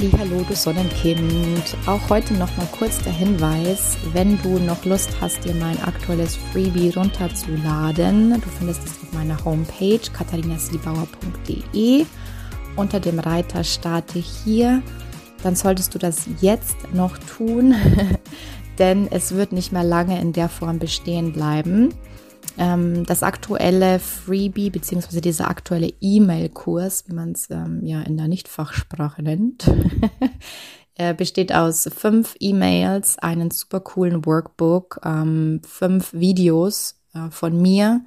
Hallo, du Sonnenkind. Auch heute noch mal kurz der Hinweis, wenn du noch Lust hast, dir mein aktuelles Freebie runterzuladen. Du findest es auf meiner Homepage katharinasiebauer.de unter dem Reiter Starte hier. Dann solltest du das jetzt noch tun, denn es wird nicht mehr lange in der Form bestehen bleiben. Ähm, das aktuelle Freebie beziehungsweise dieser aktuelle E-Mail-Kurs, wie man es ähm, ja in der Nichtfachsprache nennt, besteht aus fünf E-Mails, einen super coolen Workbook, ähm, fünf Videos äh, von mir,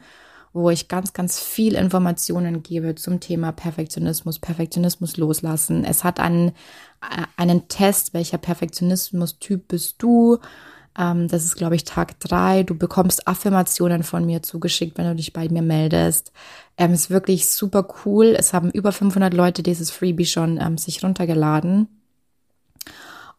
wo ich ganz, ganz viel Informationen gebe zum Thema Perfektionismus, Perfektionismus loslassen. Es hat einen, äh, einen Test, welcher Perfektionismus-Typ bist du? Ähm, das ist, glaube ich, Tag drei. Du bekommst Affirmationen von mir zugeschickt, wenn du dich bei mir meldest. Ähm, ist wirklich super cool. Es haben über 500 Leute dieses Freebie schon ähm, sich runtergeladen.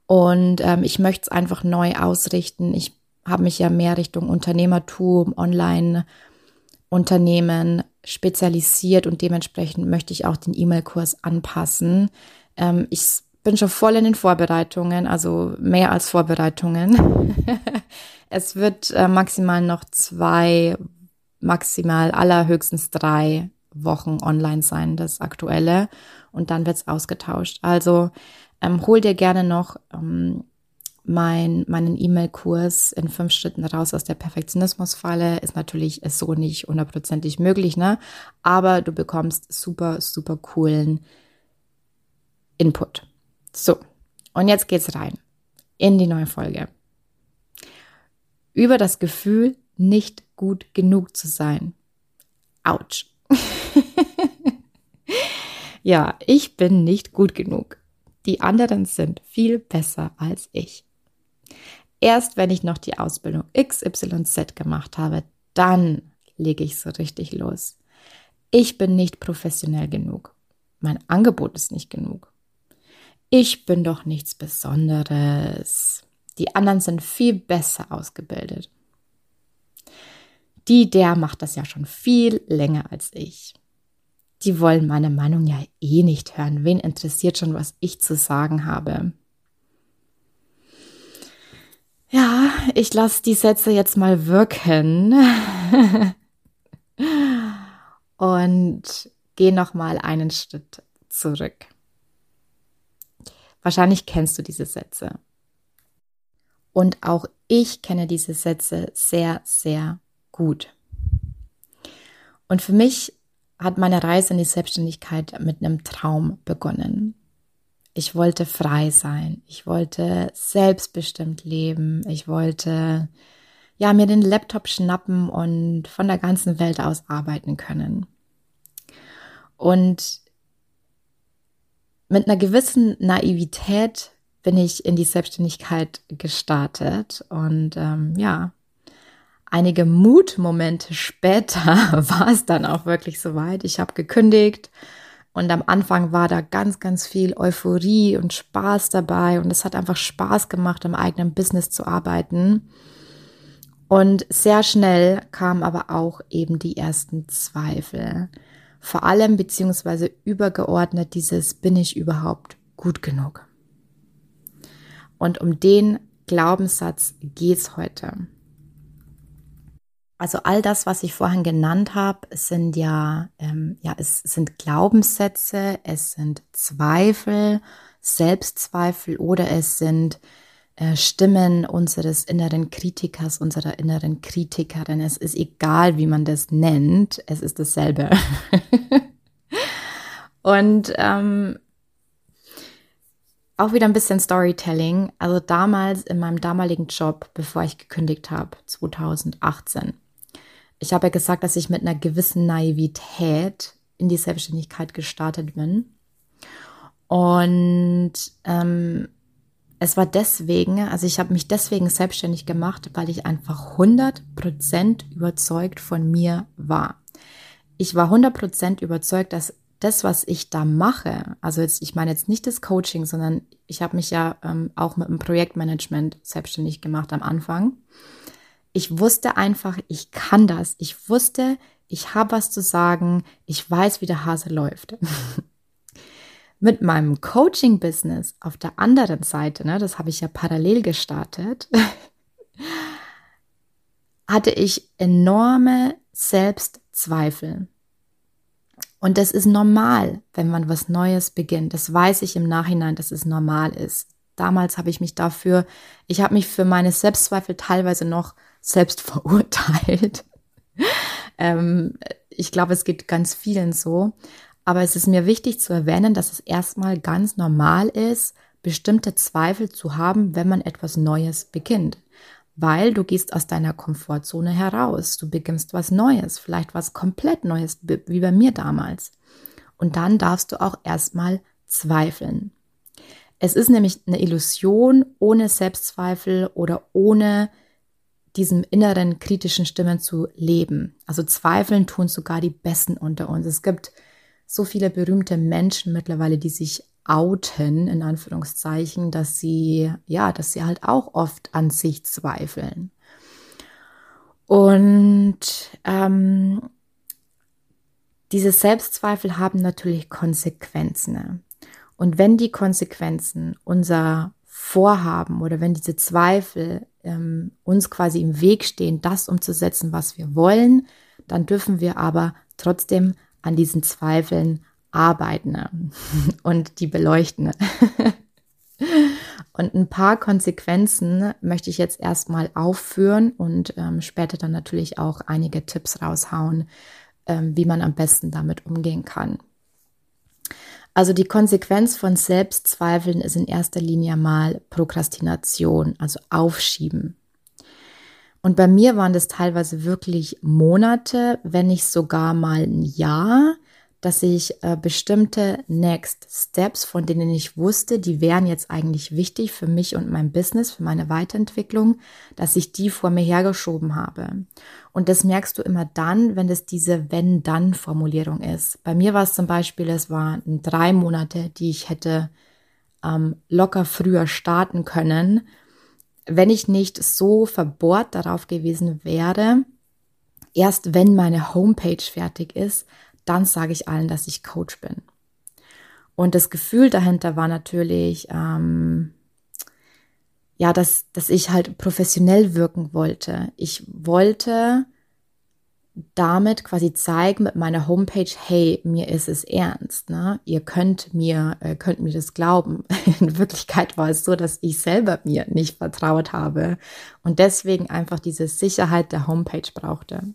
Und ähm, ich möchte es einfach neu ausrichten. Ich habe mich ja mehr Richtung Unternehmertum, Online-Unternehmen spezialisiert und dementsprechend möchte ich auch den E-Mail-Kurs anpassen. Ähm, ich bin schon voll in den Vorbereitungen, also mehr als Vorbereitungen. es wird äh, maximal noch zwei, maximal allerhöchstens drei Wochen online sein, das aktuelle. Und dann wird's ausgetauscht. Also ähm, hol dir gerne noch ähm, mein, meinen E-Mail-Kurs in fünf Schritten raus aus der Perfektionismusfalle. Ist natürlich so nicht hundertprozentig möglich, ne? Aber du bekommst super, super coolen Input. So, und jetzt geht's rein in die neue Folge. Über das Gefühl, nicht gut genug zu sein. Autsch. ja, ich bin nicht gut genug. Die anderen sind viel besser als ich. Erst wenn ich noch die Ausbildung XYZ gemacht habe, dann lege ich so richtig los. Ich bin nicht professionell genug. Mein Angebot ist nicht genug ich bin doch nichts Besonderes. Die anderen sind viel besser ausgebildet. Die, der macht das ja schon viel länger als ich. Die wollen meine Meinung ja eh nicht hören. Wen interessiert schon, was ich zu sagen habe? Ja, ich lasse die Sätze jetzt mal wirken und gehe noch mal einen Schritt zurück. Wahrscheinlich kennst du diese Sätze. Und auch ich kenne diese Sätze sehr, sehr gut. Und für mich hat meine Reise in die Selbstständigkeit mit einem Traum begonnen. Ich wollte frei sein. Ich wollte selbstbestimmt leben. Ich wollte ja mir den Laptop schnappen und von der ganzen Welt aus arbeiten können. Und mit einer gewissen Naivität bin ich in die Selbstständigkeit gestartet und ähm, ja, einige Mutmomente später war es dann auch wirklich soweit. Ich habe gekündigt und am Anfang war da ganz, ganz viel Euphorie und Spaß dabei und es hat einfach Spaß gemacht, im eigenen Business zu arbeiten. Und sehr schnell kamen aber auch eben die ersten Zweifel vor allem beziehungsweise übergeordnet dieses bin ich überhaupt gut genug? Und um den Glaubenssatz geht's heute. Also all das, was ich vorhin genannt habe, sind ja, ähm, ja, es sind Glaubenssätze, es sind Zweifel, Selbstzweifel oder es sind Stimmen unseres inneren Kritikers, unserer inneren Kritikerin. Es ist egal, wie man das nennt, es ist dasselbe. Und ähm, auch wieder ein bisschen Storytelling. Also damals in meinem damaligen Job, bevor ich gekündigt habe, 2018. Ich habe ja gesagt, dass ich mit einer gewissen Naivität in die Selbstständigkeit gestartet bin. Und ähm, es war deswegen, also ich habe mich deswegen selbstständig gemacht, weil ich einfach 100% überzeugt von mir war. Ich war 100% überzeugt, dass das, was ich da mache, also jetzt, ich meine jetzt nicht das Coaching, sondern ich habe mich ja ähm, auch mit dem Projektmanagement selbstständig gemacht am Anfang. Ich wusste einfach, ich kann das. Ich wusste, ich habe was zu sagen. Ich weiß, wie der Hase läuft. mit meinem Coaching-Business auf der anderen Seite, ne, das habe ich ja parallel gestartet, hatte ich enorme Selbstzweifel. Und das ist normal, wenn man was Neues beginnt. Das weiß ich im Nachhinein, dass es normal ist. Damals habe ich mich dafür, ich habe mich für meine Selbstzweifel teilweise noch selbst verurteilt. ähm, ich glaube, es geht ganz vielen so. Aber es ist mir wichtig zu erwähnen, dass es erstmal ganz normal ist, bestimmte Zweifel zu haben, wenn man etwas Neues beginnt. Weil du gehst aus deiner Komfortzone heraus. Du beginnst was Neues, vielleicht was komplett Neues, wie bei mir damals. Und dann darfst du auch erstmal zweifeln. Es ist nämlich eine Illusion, ohne Selbstzweifel oder ohne diesem inneren kritischen Stimmen zu leben. Also zweifeln tun sogar die Besten unter uns. Es gibt so viele berühmte Menschen mittlerweile, die sich outen, in Anführungszeichen, dass sie, ja, dass sie halt auch oft an sich zweifeln. Und ähm, diese Selbstzweifel haben natürlich Konsequenzen. Und wenn die Konsequenzen unser Vorhaben oder wenn diese Zweifel ähm, uns quasi im Weg stehen, das umzusetzen, was wir wollen, dann dürfen wir aber trotzdem an diesen Zweifeln arbeiten und die beleuchten. und ein paar Konsequenzen möchte ich jetzt erstmal aufführen und ähm, später dann natürlich auch einige Tipps raushauen, ähm, wie man am besten damit umgehen kann. Also die Konsequenz von Selbstzweifeln ist in erster Linie mal Prokrastination, also Aufschieben. Und bei mir waren das teilweise wirklich Monate, wenn nicht sogar mal ein Jahr, dass ich äh, bestimmte Next Steps, von denen ich wusste, die wären jetzt eigentlich wichtig für mich und mein Business, für meine Weiterentwicklung, dass ich die vor mir hergeschoben habe. Und das merkst du immer dann, wenn es diese Wenn-Dann-Formulierung ist. Bei mir war es zum Beispiel, es waren drei Monate, die ich hätte ähm, locker früher starten können wenn ich nicht so verbohrt darauf gewesen wäre, erst wenn meine Homepage fertig ist, dann sage ich allen, dass ich Coach bin. Und das Gefühl dahinter war natürlich, ähm, ja, dass, dass ich halt professionell wirken wollte. Ich wollte damit quasi zeigen mit meiner Homepage, hey, mir ist es ernst, ne? Ihr könnt mir, äh, könnt mir das glauben. In Wirklichkeit war es so, dass ich selber mir nicht vertraut habe und deswegen einfach diese Sicherheit der Homepage brauchte.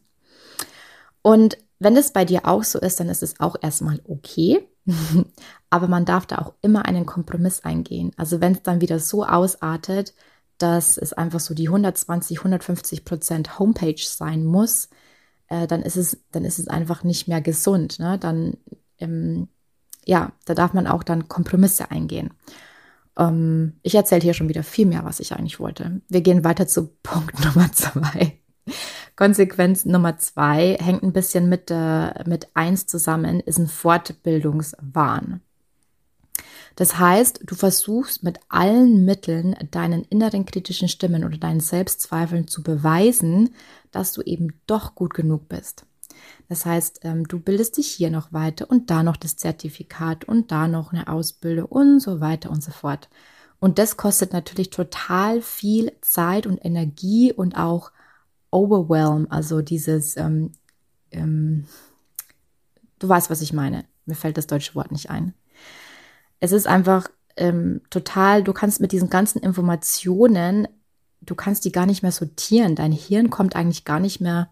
Und wenn es bei dir auch so ist, dann ist es auch erstmal okay. Aber man darf da auch immer einen Kompromiss eingehen. Also wenn es dann wieder so ausartet, dass es einfach so die 120, 150 Prozent Homepage sein muss, äh, dann ist es, dann ist es einfach nicht mehr gesund. Ne? Dann, ähm, ja, da darf man auch dann Kompromisse eingehen. Ähm, ich erzähle hier schon wieder viel mehr, was ich eigentlich wollte. Wir gehen weiter zu Punkt Nummer zwei. Konsequenz Nummer zwei hängt ein bisschen mit, äh, mit eins zusammen, ist ein Fortbildungswahn. Das heißt, du versuchst mit allen Mitteln deinen inneren kritischen Stimmen oder deinen Selbstzweifeln zu beweisen, dass du eben doch gut genug bist. Das heißt, ähm, du bildest dich hier noch weiter und da noch das Zertifikat und da noch eine Ausbildung und so weiter und so fort. Und das kostet natürlich total viel Zeit und Energie und auch Overwhelm, also dieses, ähm, ähm, du weißt, was ich meine. Mir fällt das deutsche Wort nicht ein es ist einfach ähm, total, du kannst mit diesen ganzen Informationen, du kannst die gar nicht mehr sortieren. Dein Hirn kommt eigentlich gar nicht mehr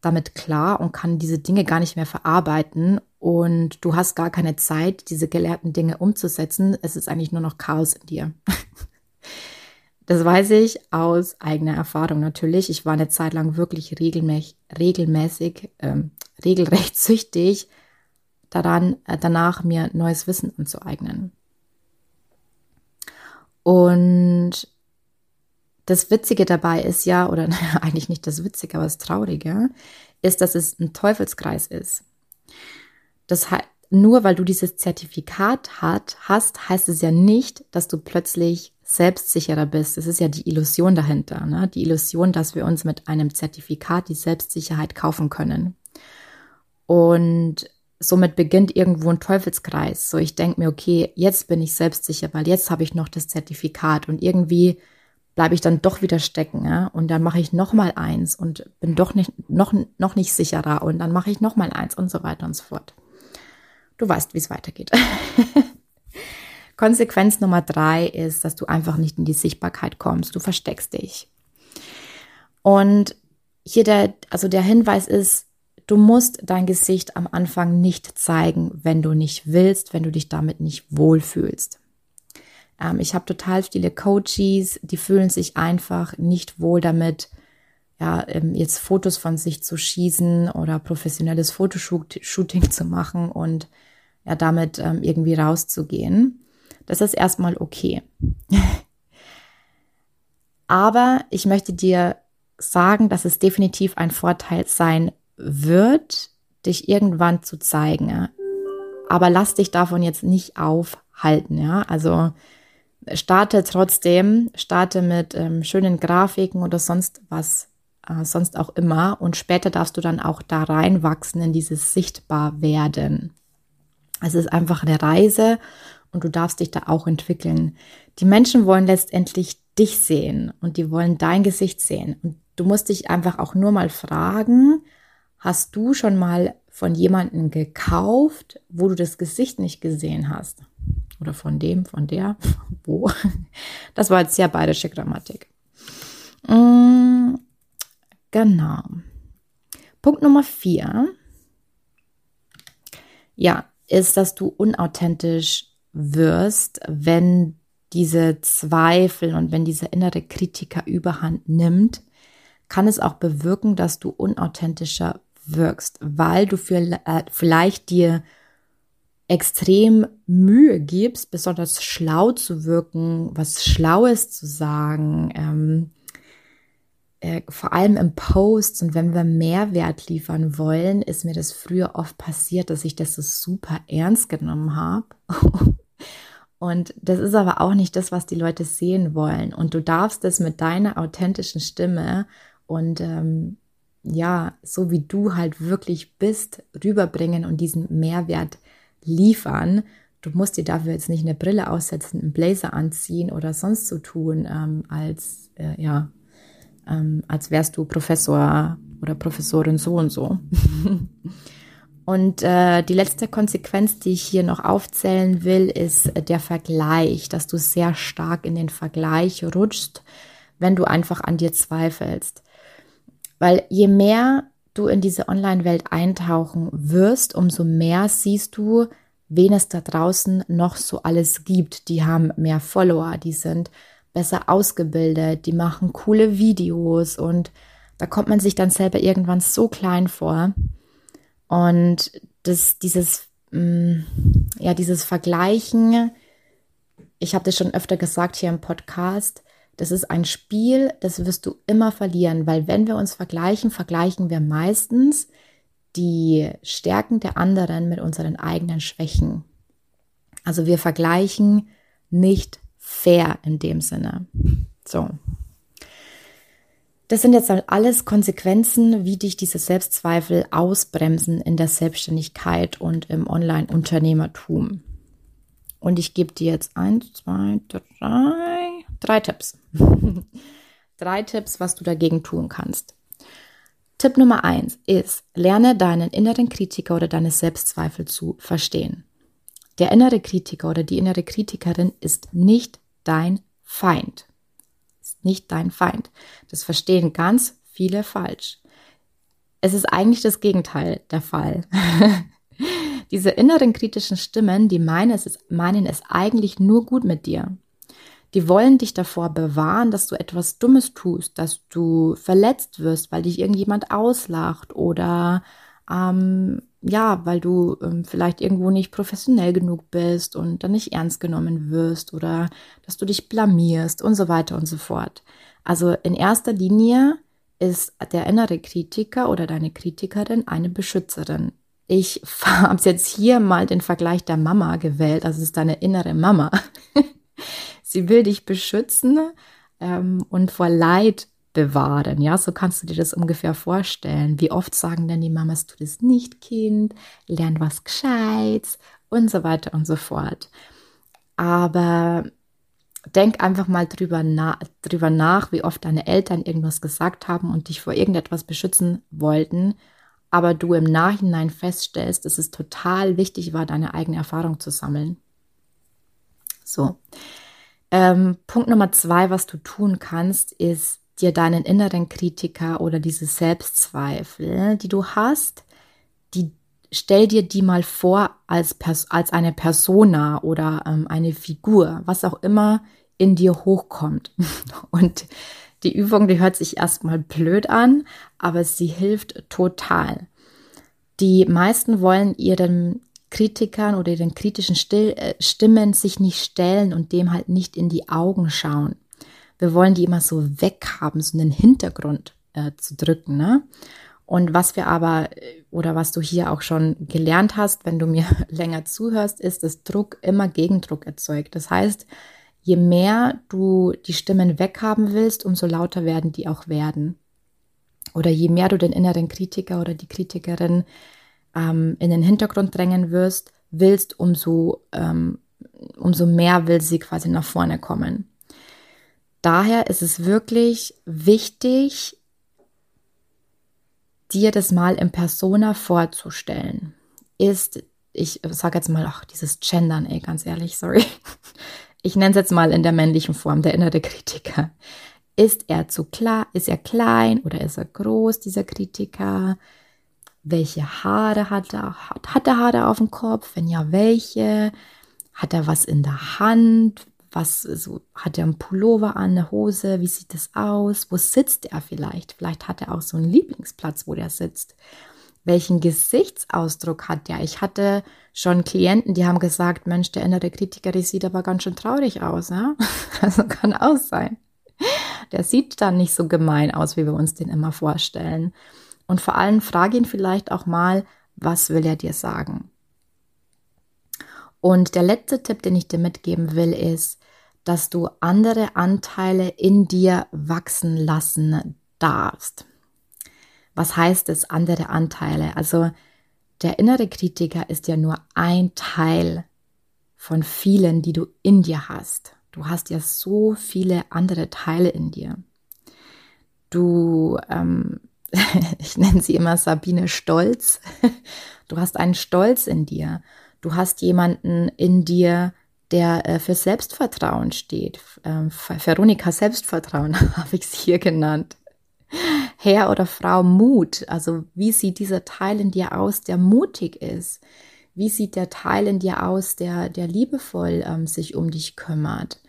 damit klar und kann diese Dinge gar nicht mehr verarbeiten und du hast gar keine Zeit, diese gelehrten Dinge umzusetzen. Es ist eigentlich nur noch Chaos in dir. Das weiß ich aus eigener Erfahrung natürlich. Ich war eine Zeit lang wirklich regelmäßig, regelmäßig ähm, regelrecht süchtig daran, äh, danach mir neues Wissen anzueignen. Und das Witzige dabei ist ja, oder eigentlich nicht das Witzige, aber das Traurige, ist, dass es ein Teufelskreis ist. Das heißt, nur weil du dieses Zertifikat hat, hast, heißt es ja nicht, dass du plötzlich selbstsicherer bist. Das ist ja die Illusion dahinter. Ne? Die Illusion, dass wir uns mit einem Zertifikat die Selbstsicherheit kaufen können. Und somit beginnt irgendwo ein Teufelskreis. So, ich denke mir, okay, jetzt bin ich selbstsicher, weil jetzt habe ich noch das Zertifikat und irgendwie bleibe ich dann doch wieder stecken, ja? Und dann mache ich noch mal eins und bin doch nicht noch noch nicht sicherer und dann mache ich noch mal eins und so weiter und so fort. Du weißt, wie es weitergeht. Konsequenz Nummer drei ist, dass du einfach nicht in die Sichtbarkeit kommst. Du versteckst dich. Und hier der, also der Hinweis ist, du musst dein Gesicht am Anfang nicht zeigen, wenn du nicht willst, wenn du dich damit nicht wohlfühlst. Ähm, ich habe total viele Coaches, die fühlen sich einfach nicht wohl damit, ja, ähm, jetzt Fotos von sich zu schießen oder professionelles Fotoshooting zu machen und ja, damit ähm, irgendwie rauszugehen. Das ist erstmal okay. Aber ich möchte dir sagen, dass es definitiv ein Vorteil sein wird, dich irgendwann zu zeigen. Ja? Aber lass dich davon jetzt nicht aufhalten. Ja, also starte trotzdem, starte mit ähm, schönen Grafiken oder sonst was, äh, sonst auch immer. Und später darfst du dann auch da reinwachsen in dieses Sichtbarwerden. Es ist einfach eine Reise und du darfst dich da auch entwickeln. Die Menschen wollen letztendlich dich sehen und die wollen dein Gesicht sehen. Und du musst dich einfach auch nur mal fragen, hast du schon mal von jemandem gekauft, wo du das Gesicht nicht gesehen hast? Oder von dem, von der, wo? Das war jetzt sehr bayerische Grammatik. Mm, genau. Punkt Nummer vier. Ja, ist, dass du unauthentisch wirst, wenn diese Zweifel und wenn dieser innere Kritiker überhand nimmt, kann es auch bewirken, dass du unauthentischer wirkst, weil du für, äh, vielleicht dir extrem Mühe gibst, besonders schlau zu wirken, was Schlaues zu sagen, ähm, äh, vor allem im Post und wenn wir Mehrwert liefern wollen, ist mir das früher oft passiert, dass ich das so super ernst genommen habe. und das ist aber auch nicht das, was die Leute sehen wollen. Und du darfst es mit deiner authentischen Stimme und ähm, ja, so wie du halt wirklich bist, rüberbringen und diesen Mehrwert liefern. Du musst dir dafür jetzt nicht eine Brille aussetzen, einen Blazer anziehen oder sonst so tun, ähm, als äh, ja, ähm, als wärst du Professor oder Professorin so und so. und äh, die letzte Konsequenz, die ich hier noch aufzählen will, ist der Vergleich, dass du sehr stark in den Vergleich rutschst, wenn du einfach an dir zweifelst. Weil je mehr du in diese Online-Welt eintauchen wirst, umso mehr siehst du, wen es da draußen noch so alles gibt. Die haben mehr Follower, die sind besser ausgebildet, die machen coole Videos und da kommt man sich dann selber irgendwann so klein vor. Und das, dieses, mm, ja, dieses Vergleichen, ich habe das schon öfter gesagt hier im Podcast, das ist ein Spiel, das wirst du immer verlieren, weil wenn wir uns vergleichen, vergleichen wir meistens die Stärken der anderen mit unseren eigenen Schwächen. Also wir vergleichen nicht fair in dem Sinne. So. Das sind jetzt alles Konsequenzen, wie dich diese Selbstzweifel ausbremsen in der Selbstständigkeit und im Online-Unternehmertum. Und ich gebe dir jetzt eins, zwei, drei, drei Tipps. drei Tipps, was du dagegen tun kannst. Tipp Nummer eins ist, lerne deinen inneren Kritiker oder deine Selbstzweifel zu verstehen. Der innere Kritiker oder die innere Kritikerin ist nicht dein Feind. Ist nicht dein Feind. Das verstehen ganz viele falsch. Es ist eigentlich das Gegenteil der Fall. Diese inneren kritischen Stimmen, die meinen es, meinen es eigentlich nur gut mit dir. Die wollen dich davor bewahren, dass du etwas Dummes tust, dass du verletzt wirst, weil dich irgendjemand auslacht oder ähm, ja, weil du ähm, vielleicht irgendwo nicht professionell genug bist und dann nicht ernst genommen wirst oder dass du dich blamierst und so weiter und so fort. Also in erster Linie ist der innere Kritiker oder deine Kritikerin eine Beschützerin. Ich habe jetzt hier mal den Vergleich der Mama gewählt, also es ist deine innere Mama. Sie will dich beschützen ähm, und vor Leid bewahren. Ja, so kannst du dir das ungefähr vorstellen. Wie oft sagen denn die Mamas, tu das nicht, Kind, lern was Gescheites und so weiter und so fort. Aber denk einfach mal drüber, na drüber nach, wie oft deine Eltern irgendwas gesagt haben und dich vor irgendetwas beschützen wollten, aber du im Nachhinein feststellst, dass es total wichtig war, deine eigene Erfahrung zu sammeln. So. Ähm, Punkt Nummer zwei, was du tun kannst, ist dir deinen inneren Kritiker oder diese Selbstzweifel, die du hast, die stell dir die mal vor als, als eine Persona oder ähm, eine Figur, was auch immer in dir hochkommt. Und die Übung, die hört sich erstmal blöd an, aber sie hilft total. Die meisten wollen ihren Kritikern oder ihren kritischen äh, Stimmen sich nicht stellen und dem halt nicht in die Augen schauen. Wir wollen die immer so weghaben, so einen Hintergrund äh, zu drücken. Ne? Und was wir aber, oder was du hier auch schon gelernt hast, wenn du mir länger zuhörst, ist, dass Druck immer Gegendruck erzeugt. Das heißt, je mehr du die Stimmen weghaben willst, umso lauter werden die auch werden. Oder je mehr du den inneren Kritiker oder die Kritikerin ähm, in den Hintergrund drängen wirst, willst, umso, ähm, umso mehr will sie quasi nach vorne kommen. Daher ist es wirklich wichtig, dir das mal im Persona vorzustellen. Ist, ich sage jetzt mal, ach, dieses Gendern, ey, ganz ehrlich, sorry. Ich nenne es jetzt mal in der männlichen Form, der innere Kritiker. Ist er zu klar, ist er klein oder ist er groß, dieser Kritiker? Welche Haare hat er? Hat, hat er Haare auf dem Kopf? Wenn ja, welche? Hat er was in der Hand? Was so, hat er einen Pullover an, eine Hose? Wie sieht das aus? Wo sitzt er vielleicht? Vielleicht hat er auch so einen Lieblingsplatz, wo der sitzt. Welchen Gesichtsausdruck hat der? Ich hatte schon Klienten, die haben gesagt, Mensch, der innere Kritiker, der sieht aber ganz schön traurig aus. Ja? Also kann auch sein. Der sieht dann nicht so gemein aus, wie wir uns den immer vorstellen. Und vor allem frage ihn vielleicht auch mal, was will er dir sagen? Und der letzte Tipp, den ich dir mitgeben will, ist, dass du andere Anteile in dir wachsen lassen darfst. Was heißt es, andere Anteile? Also der innere Kritiker ist ja nur ein Teil von vielen, die du in dir hast. Du hast ja so viele andere Teile in dir. Du, ähm, ich nenne sie immer Sabine Stolz. Du hast einen Stolz in dir. Du hast jemanden in dir, der äh, für Selbstvertrauen steht. Ähm, Veronika Selbstvertrauen habe ich es hier genannt. Herr oder Frau Mut. Also wie sieht dieser Teil in dir aus, der mutig ist? Wie sieht der Teil in dir aus, der, der liebevoll ähm, sich um dich kümmert?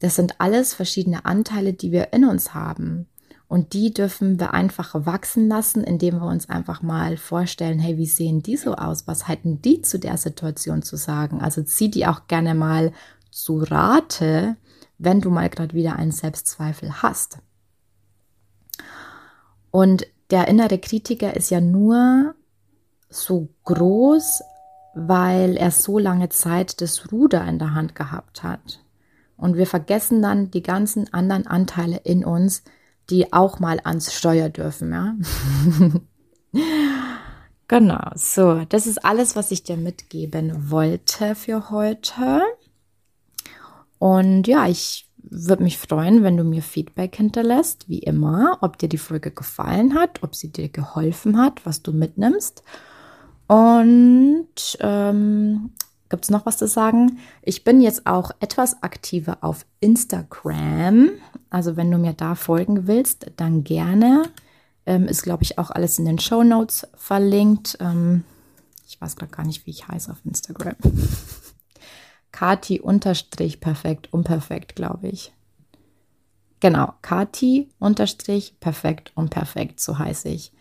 Das sind alles verschiedene Anteile, die wir in uns haben. Und die dürfen wir einfach wachsen lassen, indem wir uns einfach mal vorstellen, hey, wie sehen die so aus? Was hätten die zu der Situation zu sagen? Also zieh die auch gerne mal zu Rate, wenn du mal gerade wieder einen Selbstzweifel hast. Und der innere Kritiker ist ja nur so groß, weil er so lange Zeit das Ruder in der Hand gehabt hat. Und wir vergessen dann die ganzen anderen Anteile in uns, die auch mal ans Steuer dürfen, ja. genau, so, das ist alles, was ich dir mitgeben wollte für heute. Und ja, ich würde mich freuen, wenn du mir Feedback hinterlässt, wie immer, ob dir die Folge gefallen hat, ob sie dir geholfen hat, was du mitnimmst. Und ähm, gibt es noch was zu sagen? Ich bin jetzt auch etwas aktiver auf Instagram. Also wenn du mir da folgen willst, dann gerne. Ähm, ist, glaube ich, auch alles in den Show Notes verlinkt. Ähm, ich weiß gerade gar nicht, wie ich heiße auf Instagram. Kati unterstrich perfekt, unperfekt, glaube ich. Genau, Kati unterstrich perfekt, unperfekt, so heiße ich.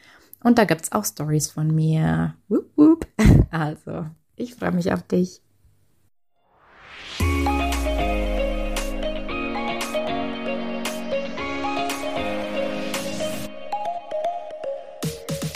Und da gibt es auch Stories von mir. Woop, woop. Also, ich freue mich auf dich.